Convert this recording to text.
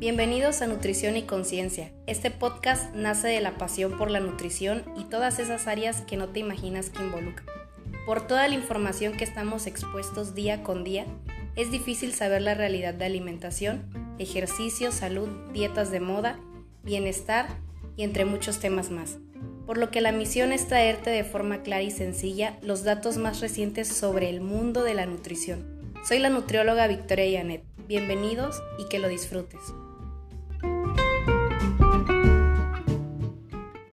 Bienvenidos a Nutrición y Conciencia. Este podcast nace de la pasión por la nutrición y todas esas áreas que no te imaginas que involucra. Por toda la información que estamos expuestos día con día, es difícil saber la realidad de alimentación, ejercicio, salud, dietas de moda, bienestar y entre muchos temas más. Por lo que la misión es traerte de forma clara y sencilla los datos más recientes sobre el mundo de la nutrición. Soy la nutrióloga Victoria Yanet. Bienvenidos y que lo disfrutes.